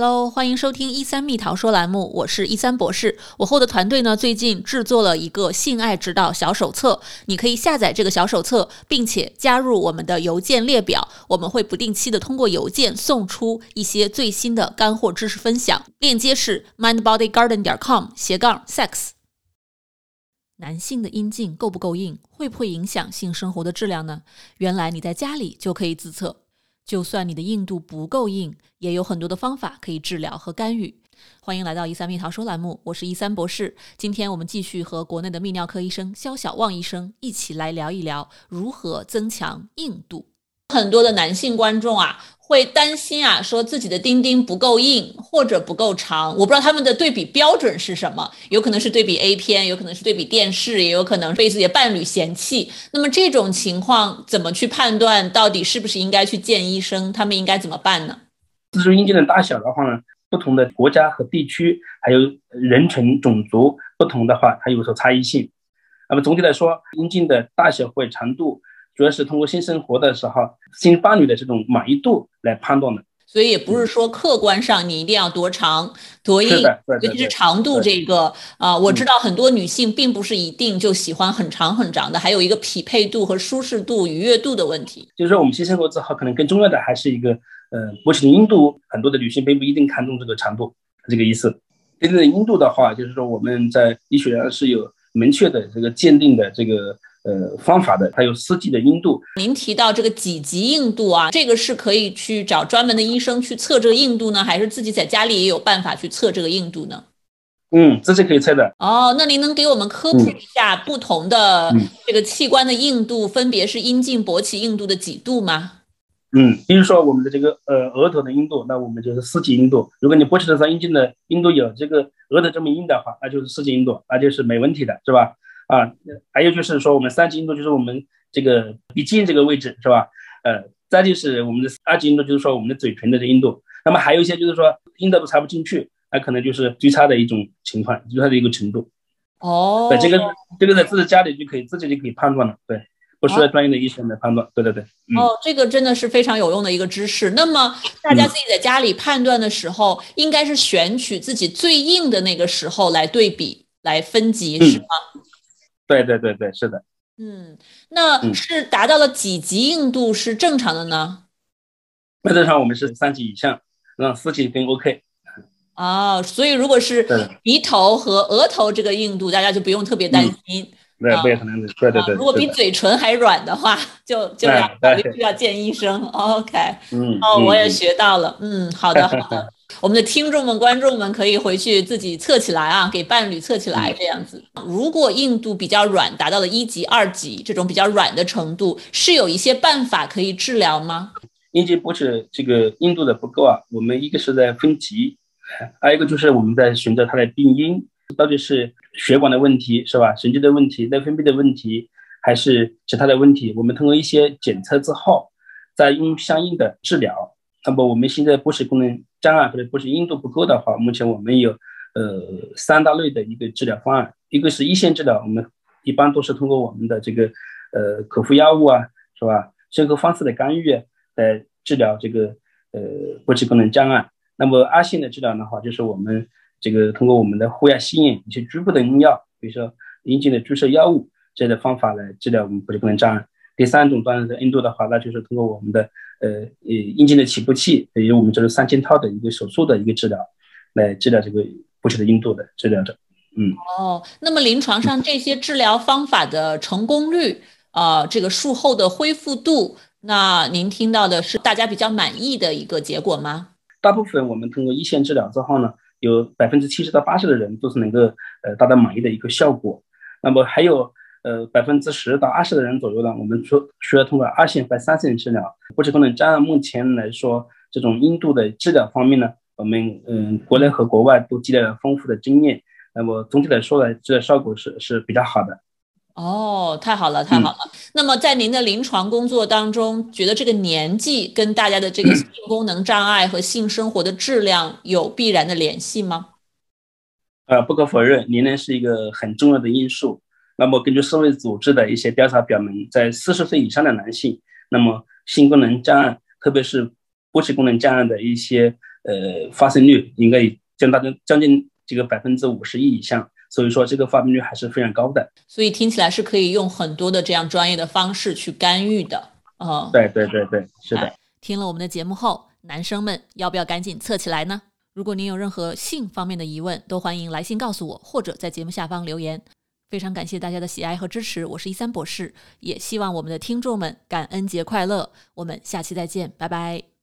Hello，欢迎收听一三蜜桃说栏目，我是一三博士。我后的团队呢，最近制作了一个性爱指导小手册，你可以下载这个小手册，并且加入我们的邮件列表，我们会不定期的通过邮件送出一些最新的干货知识分享。链接是 mindbodygarden 点 com 斜杠 sex。男性的阴茎够不够硬，会不会影响性生活的质量呢？原来你在家里就可以自测。就算你的硬度不够硬，也有很多的方法可以治疗和干预。欢迎来到一三蜜桃说栏目，我是一三博士。今天我们继续和国内的泌尿科医生肖小旺医生一起来聊一聊如何增强硬度。很多的男性观众啊。会担心啊，说自己的丁丁不够硬或者不够长，我不知道他们的对比标准是什么，有可能是对比 A 片，有可能是对比电视，也有可能被自己的伴侣嫌弃。那么这种情况怎么去判断，到底是不是应该去见医生？他们应该怎么办呢？自助阴茎的大小的话呢，不同的国家和地区，还有人群、种族不同的话，它有所差异性。那么总体来说，阴茎的大小或长度。主要是通过性生活的时候，性伴侣的这种满意度来判断的，所以也不是说客观上你一定要多长多硬，尤其是长度这个啊，我知道很多女性并不是一定就喜欢很长很长的，还有一个匹配度和舒适度、愉悦度的问题。就是说，我们性生活之后，可能更重要的还是一个呃勃起的硬度，很多的女性并不一定看重这个长度，这个意思。对这个硬度的话，就是说我们在医学上是有明确的这个鉴定的这个。呃，方法的，它有四级的硬度。您提到这个几级硬度啊，这个是可以去找专门的医生去测这个硬度呢，还是自己在家里也有办法去测这个硬度呢？嗯，这是可以测的。哦，那您能给我们科普一下不同的这个器官的硬度，分别是阴茎勃起硬度的几度吗？嗯，比如说我们的这个呃额头的硬度，那我们就是四级硬度。如果你勃起的时候阴茎的硬度有这个额头这么硬的话，那就是四级硬度，那就是没问题的，是吧？啊，还有就是说，我们三级硬度就是我们这个鼻尖这个位置，是吧？呃，再就是我们的二级硬度，就是说我们的嘴唇的这硬度。那么还有一些就是说硬的都插不进去，那可能就是最差的一种情况，最差的一个程度。哦，对，这个这个在自己家里就可以自己就可以判断了，对，不需要专业的医生来判断。对对对。哦，这个真的是非常有用的一个知识。那么大家自己在家里判断的时候，应该是选取自己最硬的那个时候来对比来分级，是吗？对对对对，是的。嗯，那是达到了几级硬度是正常的呢？原则上我们是三级以上，那四级更 OK。哦，所以如果是鼻头和额头这个硬度，大家就不用特别担心。对，不可能的。对对对。如果比嘴唇还软的话，就就要考虑需要见医生。OK。嗯。哦，我也学到了。嗯，好的好的。我们的听众们、观众们可以回去自己测起来啊，给伴侣测起来这样子。如果硬度比较软，达到了一级、二级这种比较软的程度，是有一些办法可以治疗吗？阴茎勃起这个硬度的不够啊，我们一个是在分级，还有一个就是我们在寻找它的病因，到底是血管的问题是吧？神经的问题、内分泌的问题，还是其他的问题？我们通过一些检测之后，再用相应的治疗。那么我们现在不是功能障碍或者不是硬度不够的话，目前我们有呃三大类的一个治疗方案，一个是一线治疗，我们一般都是通过我们的这个呃口服药物啊，是吧？生活方式的干预来治疗这个呃勃起功能障碍。那么二线的治疗的话，就是我们这个通过我们的护压吸引一些局部的用药，比如说阴茎的注射药物这样的方法来治疗我们勃起功能障碍。第三种当然的硬度的话，那就是通过我们的呃呃阴茎的起步器，也就我们这个三件套的一个手术的一个治疗，来治疗这个勃起的硬度的治疗的。嗯，哦，那么临床上这些治疗方法的成功率啊，这个术后的恢复度，那您听到的是大家比较满意的一个结果吗？大部分我们通过一线治疗之后呢，有百分之七十到八十的人都是能够呃达到满意的一个效果。那么还有。呃，百分之十到二十的人左右呢，我们说需要通过二线或三线治疗。或者可能加上目前来说，这种硬度的治疗方面呢，我们嗯，国内和国外都积累了丰富的经验。那么总体来说呢，治疗效果是是比较好的。哦，太好了，太好了。那么在您的临床工作当中，觉得这个年纪跟大家的这个性功能障碍和性生活的质量有必然的联系吗？呃，不可否认，年龄是一个很重要的因素。那么，根据世卫组织的一些调查表明，在四十岁以上的男性，那么性功能障碍，特别是勃起功能障碍的一些呃发生率应该将达到将近这个百分之五十一以上，所以说这个发病率还是非常高的。所以听起来是可以用很多的这样专业的方式去干预的。哦，对对对对，是的。听了我们的节目后，男生们要不要赶紧测起来呢？如果您有任何性方面的疑问，都欢迎来信告诉我，或者在节目下方留言。非常感谢大家的喜爱和支持，我是一三博士，也希望我们的听众们感恩节快乐。我们下期再见，拜拜。